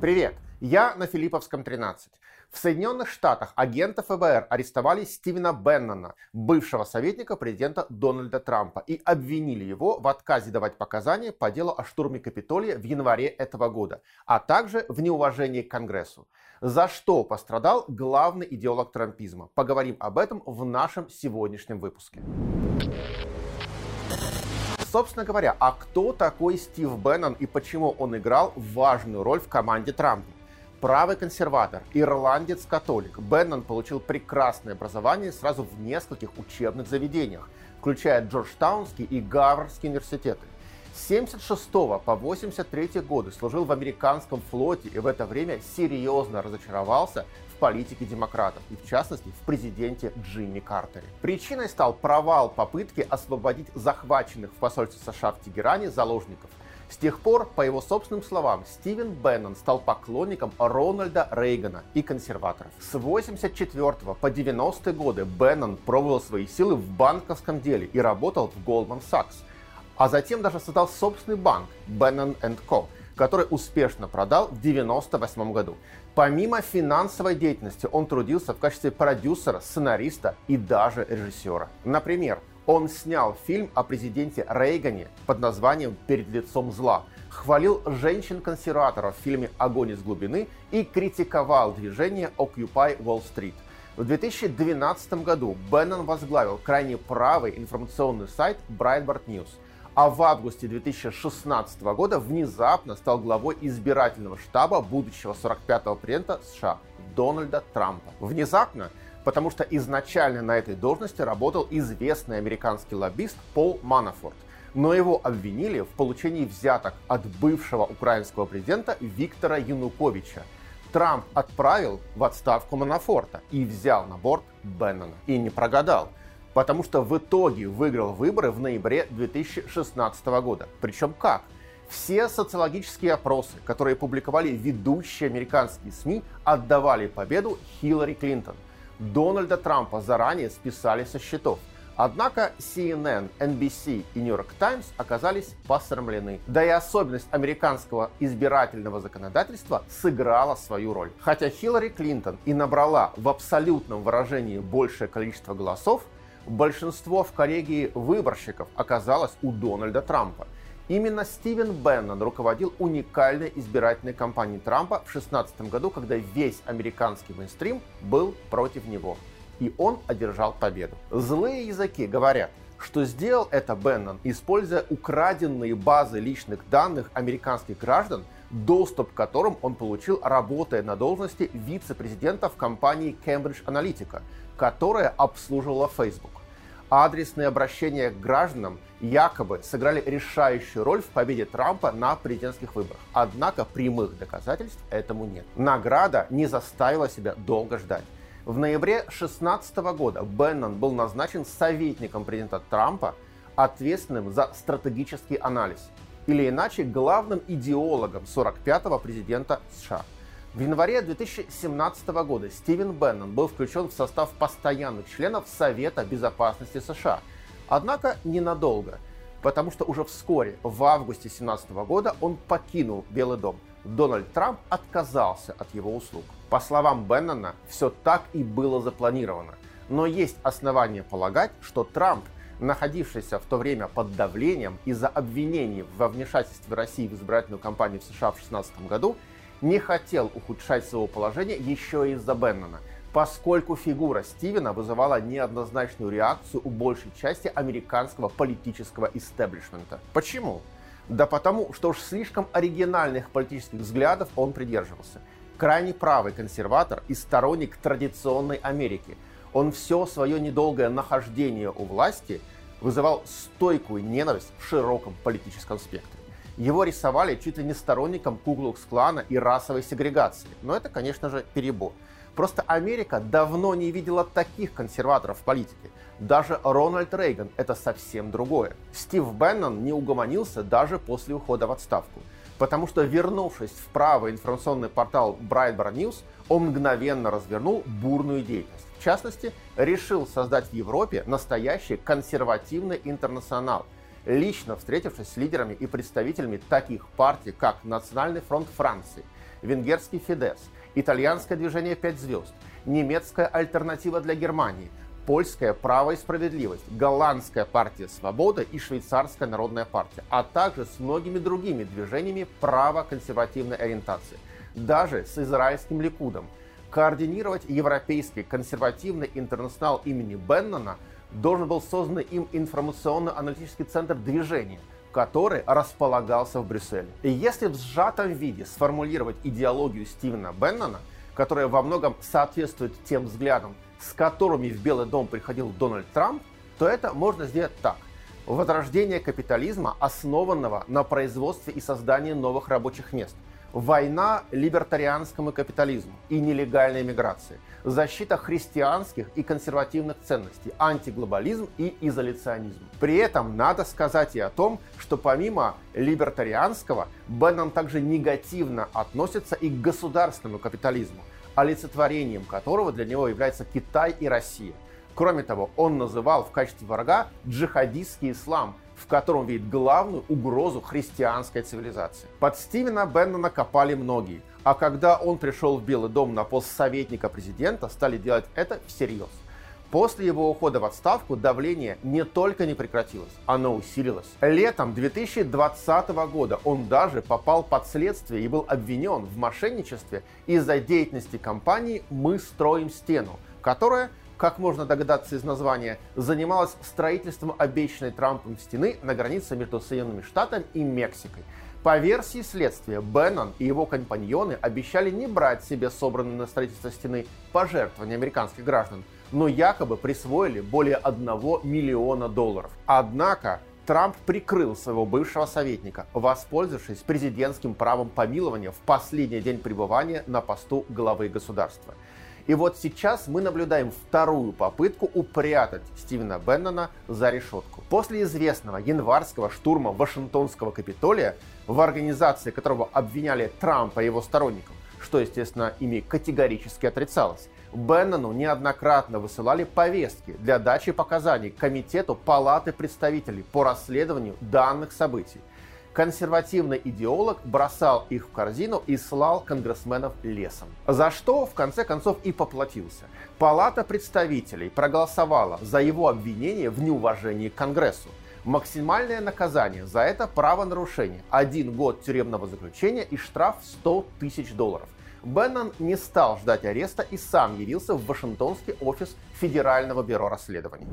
Привет! Я на Филипповском 13. В Соединенных Штатах агенты ФБР арестовали Стивена Беннона, бывшего советника президента Дональда Трампа, и обвинили его в отказе давать показания по делу о штурме Капитолия в январе этого года, а также в неуважении к Конгрессу. За что пострадал главный идеолог трампизма? Поговорим об этом в нашем сегодняшнем выпуске. Собственно говоря, а кто такой Стив Беннон и почему он играл важную роль в команде Трампа? Правый консерватор, ирландец-католик, Беннон получил прекрасное образование сразу в нескольких учебных заведениях, включая Джорджтаунский и Гарвардский университеты. С 76 по 83 годы служил в американском флоте и в это время серьезно разочаровался политике демократов и, в частности, в президенте Джимми Картере. Причиной стал провал попытки освободить захваченных в посольстве США в Тегеране заложников. С тех пор, по его собственным словам, Стивен Беннон стал поклонником Рональда Рейгана и консерваторов. С 84 по 90 годы Беннон пробовал свои силы в банковском деле и работал в Goldman Sachs. А затем даже создал собственный банк Bannon Co., который успешно продал в 1998 году. Помимо финансовой деятельности, он трудился в качестве продюсера, сценариста и даже режиссера. Например, он снял фильм о президенте Рейгане под названием «Перед лицом зла», хвалил женщин-консерваторов в фильме «Огонь из глубины» и критиковал движение Occupy Wall Street. В 2012 году Беннон возглавил крайне правый информационный сайт Breitbart News – а в августе 2016 года внезапно стал главой избирательного штаба будущего 45-го президента США Дональда Трампа. Внезапно, потому что изначально на этой должности работал известный американский лоббист Пол Манафорт. Но его обвинили в получении взяток от бывшего украинского президента Виктора Януковича. Трамп отправил в отставку Манафорта и взял на борт Беннона. И не прогадал потому что в итоге выиграл выборы в ноябре 2016 года. Причем как? Все социологические опросы, которые публиковали ведущие американские СМИ, отдавали победу Хиллари Клинтон. Дональда Трампа заранее списали со счетов. Однако CNN, NBC и New York Times оказались посрамлены. Да и особенность американского избирательного законодательства сыграла свою роль. Хотя Хиллари Клинтон и набрала в абсолютном выражении большее количество голосов, большинство в коллегии выборщиков оказалось у Дональда Трампа. Именно Стивен Беннон руководил уникальной избирательной кампанией Трампа в 2016 году, когда весь американский мейнстрим был против него. И он одержал победу. Злые языки говорят, что сделал это Беннон, используя украденные базы личных данных американских граждан, доступ к которым он получил, работая на должности вице-президента в компании Cambridge Analytica, которая обслуживала Facebook адресные обращения к гражданам якобы сыграли решающую роль в победе Трампа на президентских выборах. Однако прямых доказательств этому нет. Награда не заставила себя долго ждать. В ноябре 2016 года Беннон был назначен советником президента Трампа, ответственным за стратегический анализ, или иначе главным идеологом 45-го президента США. В январе 2017 года Стивен Беннон был включен в состав постоянных членов Совета Безопасности США. Однако ненадолго, потому что уже вскоре, в августе 2017 года, он покинул Белый дом. Дональд Трамп отказался от его услуг. По словам Беннона, все так и было запланировано. Но есть основания полагать, что Трамп находившийся в то время под давлением из-за обвинений во вмешательстве России в избирательную кампанию в США в 2016 году, не хотел ухудшать своего положения еще и из-за Беннона, поскольку фигура Стивена вызывала неоднозначную реакцию у большей части американского политического истеблишмента. Почему? Да потому, что уж слишком оригинальных политических взглядов он придерживался. Крайне правый консерватор и сторонник традиционной Америки. Он все свое недолгое нахождение у власти вызывал стойкую ненависть в широком политическом спектре. Его рисовали чуть ли не сторонником Куклукс-клана и расовой сегрегации. Но это, конечно же, перебор. Просто Америка давно не видела таких консерваторов в политике. Даже Рональд Рейган – это совсем другое. Стив Беннон не угомонился даже после ухода в отставку. Потому что, вернувшись в правый информационный портал Breitbart News, он мгновенно развернул бурную деятельность. В частности, решил создать в Европе настоящий консервативный интернационал, лично встретившись с лидерами и представителями таких партий, как Национальный фронт Франции, венгерский Фидес, итальянское движение «Пять звезд», немецкая альтернатива для Германии, польская «Право и справедливость», голландская партия «Свобода» и швейцарская народная партия, а также с многими другими движениями право-консервативной ориентации, даже с израильским Ликудом. Координировать европейский консервативный интернационал имени Беннона должен был создан им информационно-аналитический центр движения, который располагался в Брюсселе. И если в сжатом виде сформулировать идеологию Стивена Беннона, которая во многом соответствует тем взглядам, с которыми в Белый дом приходил Дональд Трамп, то это можно сделать так. Возрождение капитализма, основанного на производстве и создании новых рабочих мест. Война либертарианскому капитализму и нелегальной миграции. Защита христианских и консервативных ценностей. Антиглобализм и изоляционизм. При этом надо сказать и о том, что помимо либертарианского, Беннон также негативно относится и к государственному капитализму олицетворением которого для него является Китай и Россия. Кроме того, он называл в качестве врага джихадистский ислам, в котором видит главную угрозу христианской цивилизации. Под Стивена Беннона копали многие, а когда он пришел в Белый дом на пост советника президента, стали делать это всерьез. После его ухода в отставку давление не только не прекратилось, оно усилилось. Летом 2020 года он даже попал под следствие и был обвинен в мошенничестве из-за деятельности компании «Мы строим стену», которая как можно догадаться из названия, занималась строительством обещанной Трампом стены на границе между Соединенными Штатами и Мексикой. По версии следствия, Беннон и его компаньоны обещали не брать себе собранные на строительство стены пожертвования американских граждан – но якобы присвоили более 1 миллиона долларов. Однако Трамп прикрыл своего бывшего советника, воспользовавшись президентским правом помилования в последний день пребывания на посту главы государства. И вот сейчас мы наблюдаем вторую попытку упрятать Стивена Беннона за решетку. После известного январского штурма Вашингтонского Капитолия, в организации которого обвиняли Трампа и его сторонников, что, естественно, ими категорически отрицалось, Беннону неоднократно высылали повестки для дачи показаний Комитету Палаты представителей по расследованию данных событий. Консервативный идеолог бросал их в корзину и слал конгрессменов лесом. За что, в конце концов, и поплатился. Палата представителей проголосовала за его обвинение в неуважении к Конгрессу. Максимальное наказание за это правонарушение – один год тюремного заключения и штраф 100 тысяч долларов. Беннон не стал ждать ареста и сам явился в Вашингтонский офис Федерального бюро расследований.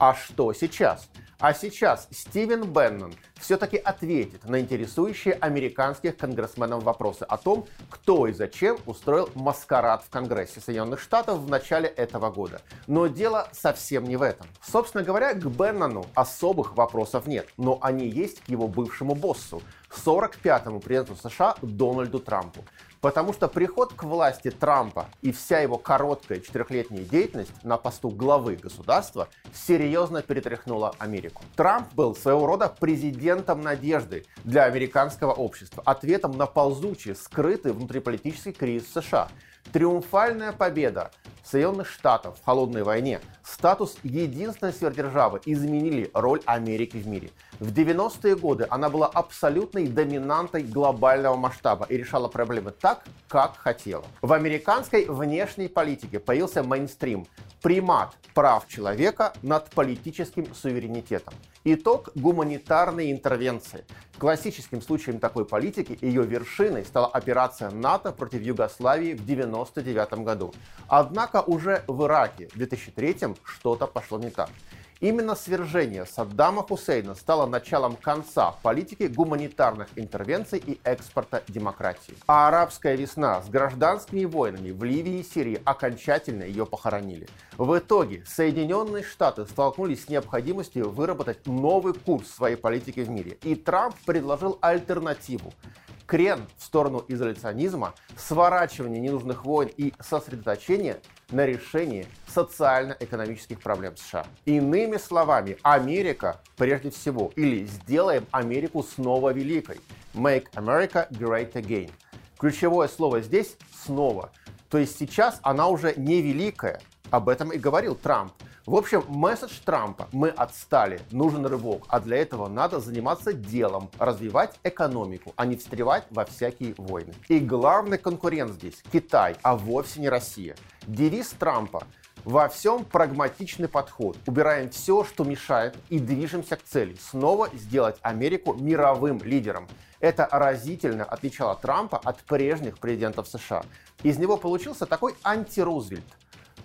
А что сейчас? А сейчас Стивен Беннон все-таки ответит на интересующие американских конгрессменов вопросы о том, кто и зачем устроил маскарад в Конгрессе Соединенных Штатов в начале этого года. Но дело совсем не в этом. Собственно говоря, к Беннону особых вопросов нет, но они есть к его бывшему боссу, 45-му президенту США Дональду Трампу. Потому что приход к власти Трампа и вся его короткая четырехлетняя деятельность на посту главы государства серьезно перетряхнула Америку. Трамп был своего рода президентом надежды для американского общества, ответом на ползучий, скрытый внутриполитический кризис США. Триумфальная победа Соединенных Штатов в холодной войне, статус единственной сверхдержавы изменили роль Америки в мире. В 90-е годы она была абсолютной доминантой глобального масштаба и решала проблемы так, как хотела. В американской внешней политике появился мейнстрим, примат прав человека над политическим суверенитетом. Итог гуманитарной интервенции. Классическим случаем такой политики ее вершиной стала операция НАТО против Югославии в 1999 году. Однако уже в Ираке в 2003 что-то пошло не так. Именно свержение Саддама Хусейна стало началом конца политики гуманитарных интервенций и экспорта демократии. А арабская весна с гражданскими войнами в Ливии и Сирии окончательно ее похоронили. В итоге Соединенные Штаты столкнулись с необходимостью выработать новый курс своей политики в мире. И Трамп предложил альтернативу крен в сторону изоляционизма, сворачивание ненужных войн и сосредоточение на решении социально-экономических проблем США. Иными словами, Америка прежде всего, или сделаем Америку снова великой. Make America Great Again. Ключевое слово здесь «снова». То есть сейчас она уже не великая. Об этом и говорил Трамп. В общем, месседж Трампа «Мы отстали, нужен рывок, а для этого надо заниматься делом, развивать экономику, а не встревать во всякие войны». И главный конкурент здесь – Китай, а вовсе не Россия. Девиз Трампа во всем прагматичный подход. Убираем все, что мешает, и движемся к цели. Снова сделать Америку мировым лидером. Это разительно отличало Трампа от прежних президентов США. Из него получился такой анти-Рузвельт –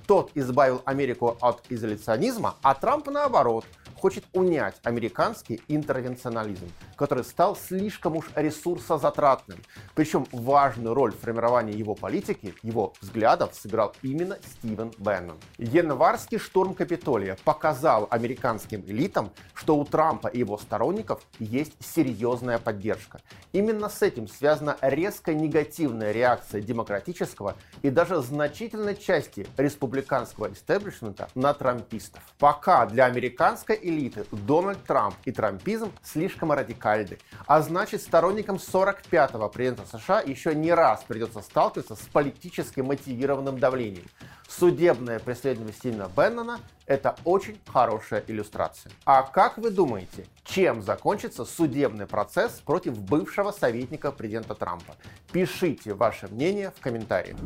тот избавил Америку от изоляционизма, а Трамп наоборот хочет унять американский интервенционализм, который стал слишком уж ресурсозатратным. Причем важную роль в формировании его политики, его взглядов сыграл именно Стивен Беннон. Январский штурм Капитолия показал американским элитам, что у Трампа и его сторонников есть серьезная поддержка. Именно с этим связана резко негативная реакция демократического и даже значительной части республиканского истеблишмента на трампистов. Пока для американской элиты Дональд Трамп и трампизм слишком радикальны, а значит сторонникам 45-го президента США еще не раз придется сталкиваться с политически мотивированным давлением. Судебное преследование Стивена Беннона – это очень хорошая иллюстрация. А как вы думаете, чем закончится судебный процесс против бывшего советника президента Трампа? Пишите ваше мнение в комментариях.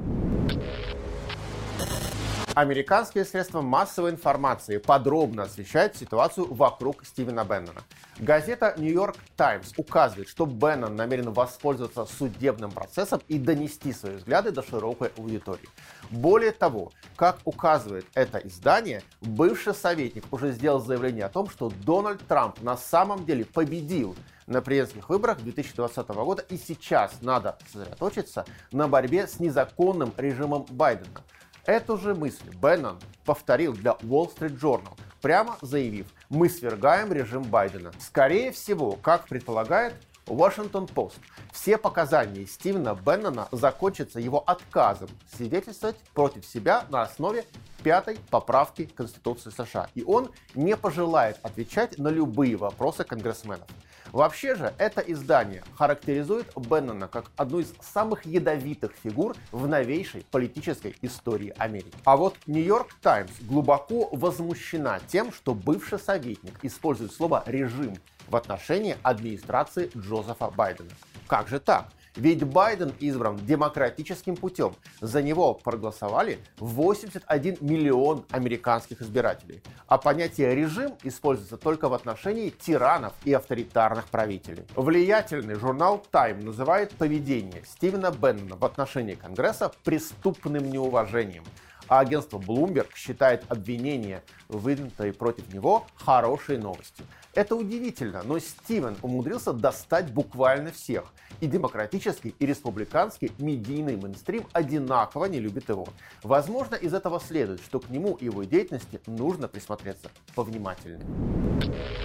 Американские средства массовой информации подробно освещают ситуацию вокруг Стивена Беннона. Газета New York Times указывает, что Беннон намерен воспользоваться судебным процессом и донести свои взгляды до широкой аудитории. Более того, как указывает это издание, бывший советник уже сделал заявление о том, что Дональд Трамп на самом деле победил на президентских выборах 2020 года и сейчас надо сосредоточиться на борьбе с незаконным режимом Байдена. Эту же мысль Беннон повторил для Wall Street Journal, прямо заявив, мы свергаем режим Байдена. Скорее всего, как предполагает Washington Post, все показания Стивена Беннона закончатся его отказом свидетельствовать против себя на основе пятой поправки Конституции США. И он не пожелает отвечать на любые вопросы конгрессменов. Вообще же, это издание характеризует Беннона как одну из самых ядовитых фигур в новейшей политической истории Америки. А вот Нью-Йорк Таймс глубоко возмущена тем, что бывший советник использует слово «режим» в отношении администрации Джозефа Байдена. Как же так? Ведь Байден избран демократическим путем. За него проголосовали 81 миллион американских избирателей. А понятие «режим» используется только в отношении тиранов и авторитарных правителей. Влиятельный журнал Time называет поведение Стивена Беннона в отношении Конгресса преступным неуважением а агентство Bloomberg считает обвинения, выдвинутые против него, хорошей новостью. Это удивительно, но Стивен умудрился достать буквально всех. И демократический, и республиканский медийный мейнстрим одинаково не любит его. Возможно, из этого следует, что к нему и его деятельности нужно присмотреться повнимательнее.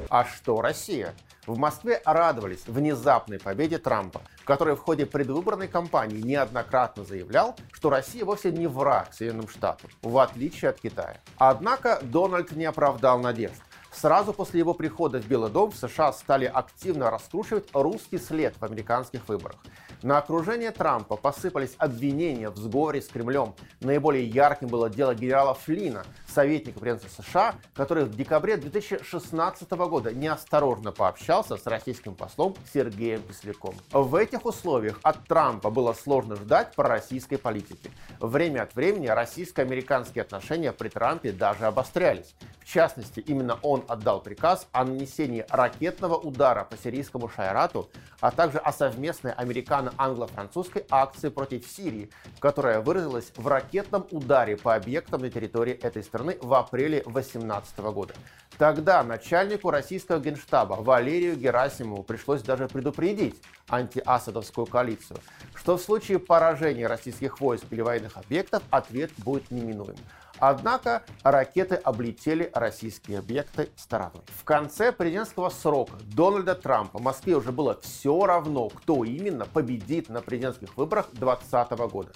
А что Россия? В Москве радовались внезапной победе Трампа, который в ходе предвыборной кампании неоднократно заявлял, что Россия вовсе не враг Соединенным Штатам, в отличие от Китая. Однако Дональд не оправдал надежд. Сразу после его прихода в Белый дом в США стали активно раскручивать русский след в американских выборах. На окружение Трампа посыпались обвинения в сговоре с Кремлем. Наиболее ярким было дело генерала Флина, советника президента США, который в декабре 2016 года неосторожно пообщался с российским послом Сергеем Кисляком. В этих условиях от Трампа было сложно ждать пророссийской политики. Время от времени российско-американские отношения при Трампе даже обострялись. В частности, именно он отдал приказ о нанесении ракетного удара по сирийскому Шайрату, а также о совместной американо-англо-французской акции против Сирии, которая выразилась в ракетном ударе по объектам на территории этой страны в апреле 2018 года. Тогда начальнику российского генштаба Валерию Герасимову пришлось даже предупредить антиасадовскую коалицию, что в случае поражения российских войск или военных объектов ответ будет неминуем. Однако ракеты облетели российские объекты стороной. В конце президентского срока Дональда Трампа Москве уже было все равно, кто именно победит на президентских выборах 2020 года.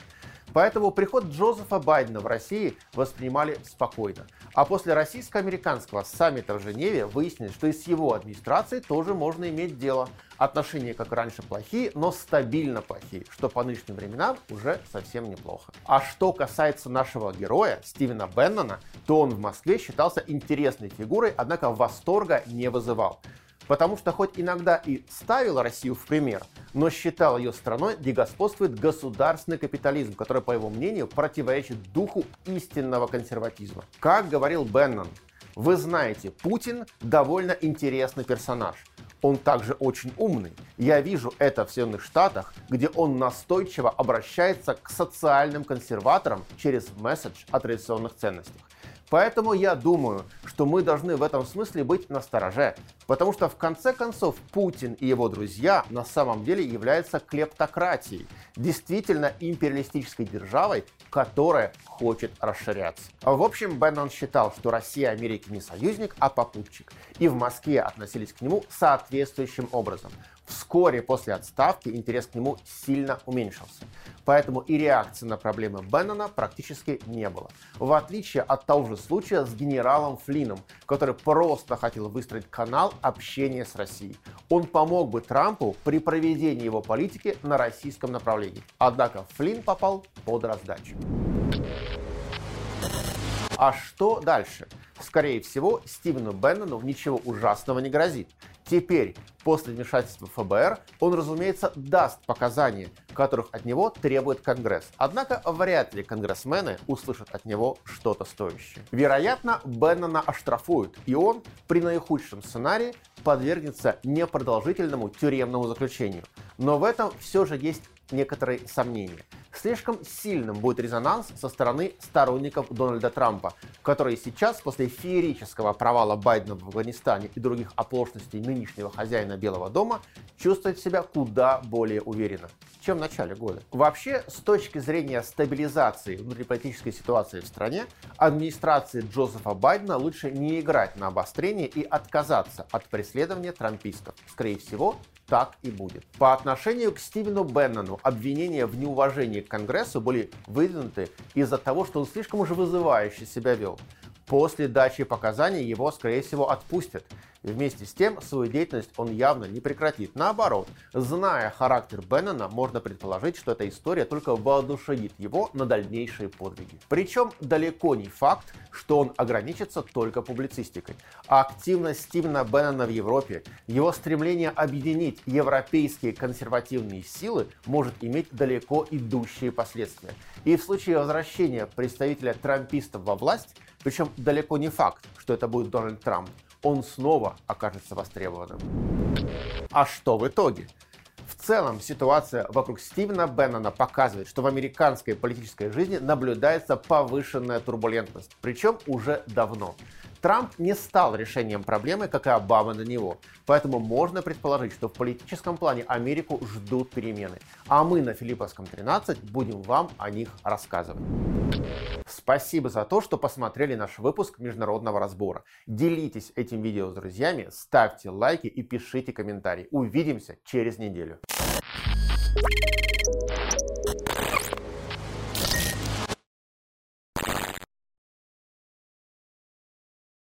Поэтому приход Джозефа Байдена в России воспринимали спокойно. А после российско-американского саммита в Женеве выяснилось, что и с его администрацией тоже можно иметь дело. Отношения, как раньше, плохие, но стабильно плохие, что по нынешним временам уже совсем неплохо. А что касается нашего героя, Стивена Беннона, то он в Москве считался интересной фигурой, однако восторга не вызывал потому что хоть иногда и ставил Россию в пример, но считал ее страной, где господствует государственный капитализм, который, по его мнению, противоречит духу истинного консерватизма. Как говорил Беннон, вы знаете, Путин довольно интересный персонаж. Он также очень умный. Я вижу это в Соединенных Штатах, где он настойчиво обращается к социальным консерваторам через месседж о традиционных ценностях. Поэтому я думаю, что мы должны в этом смысле быть настороже, потому что в конце концов Путин и его друзья на самом деле являются клептократией, действительно империалистической державой, которая хочет расширяться. В общем, Беннон считал, что Россия Америки не союзник, а попутчик, и в Москве относились к нему соответствующим образом. Вскоре после отставки интерес к нему сильно уменьшился. Поэтому и реакции на проблемы Беннона практически не было. В отличие от того же случая с генералом Флином, который просто хотел выстроить канал общения с Россией. Он помог бы Трампу при проведении его политики на российском направлении. Однако Флин попал под раздачу. А что дальше? Скорее всего, Стивену Беннону ничего ужасного не грозит. Теперь, после вмешательства ФБР, он, разумеется, даст показания, которых от него требует Конгресс. Однако вряд ли конгрессмены услышат от него что-то стоящее. Вероятно, Беннона оштрафуют, и он при наихудшем сценарии подвергнется непродолжительному тюремному заключению. Но в этом все же есть некоторые сомнения. Слишком сильным будет резонанс со стороны сторонников Дональда Трампа, которые сейчас, после феерического провала Байдена в Афганистане и других оплошностей нынешнего хозяина Белого дома, чувствуют себя куда более уверенно, чем в начале года. Вообще, с точки зрения стабилизации внутриполитической ситуации в стране, администрации Джозефа Байдена лучше не играть на обострение и отказаться от преследования трампистов. Скорее всего, так и будет. По отношению к Стивену Беннону обвинения в неуважении Конгрессу были выдвинуты из-за того, что он слишком уже вызывающе себя вел. После дачи показаний его, скорее всего, отпустят. Вместе с тем свою деятельность он явно не прекратит. Наоборот, зная характер Беннона, можно предположить, что эта история только воодушевит его на дальнейшие подвиги. Причем далеко не факт, что он ограничится только публицистикой. А активность Стивена Беннона в Европе, его стремление объединить европейские консервативные силы может иметь далеко идущие последствия. И в случае возвращения представителя трампистов во власть, причем далеко не факт, что это будет Дональд Трамп, он снова окажется востребованным. А что в итоге? В целом ситуация вокруг Стивена Беннона показывает, что в американской политической жизни наблюдается повышенная турбулентность, причем уже давно. Трамп не стал решением проблемы, как и Обама на него. Поэтому можно предположить, что в политическом плане Америку ждут перемены. А мы на Филипповском 13 будем вам о них рассказывать. Спасибо за то, что посмотрели наш выпуск международного разбора. Делитесь этим видео с друзьями, ставьте лайки и пишите комментарии. Увидимся через неделю.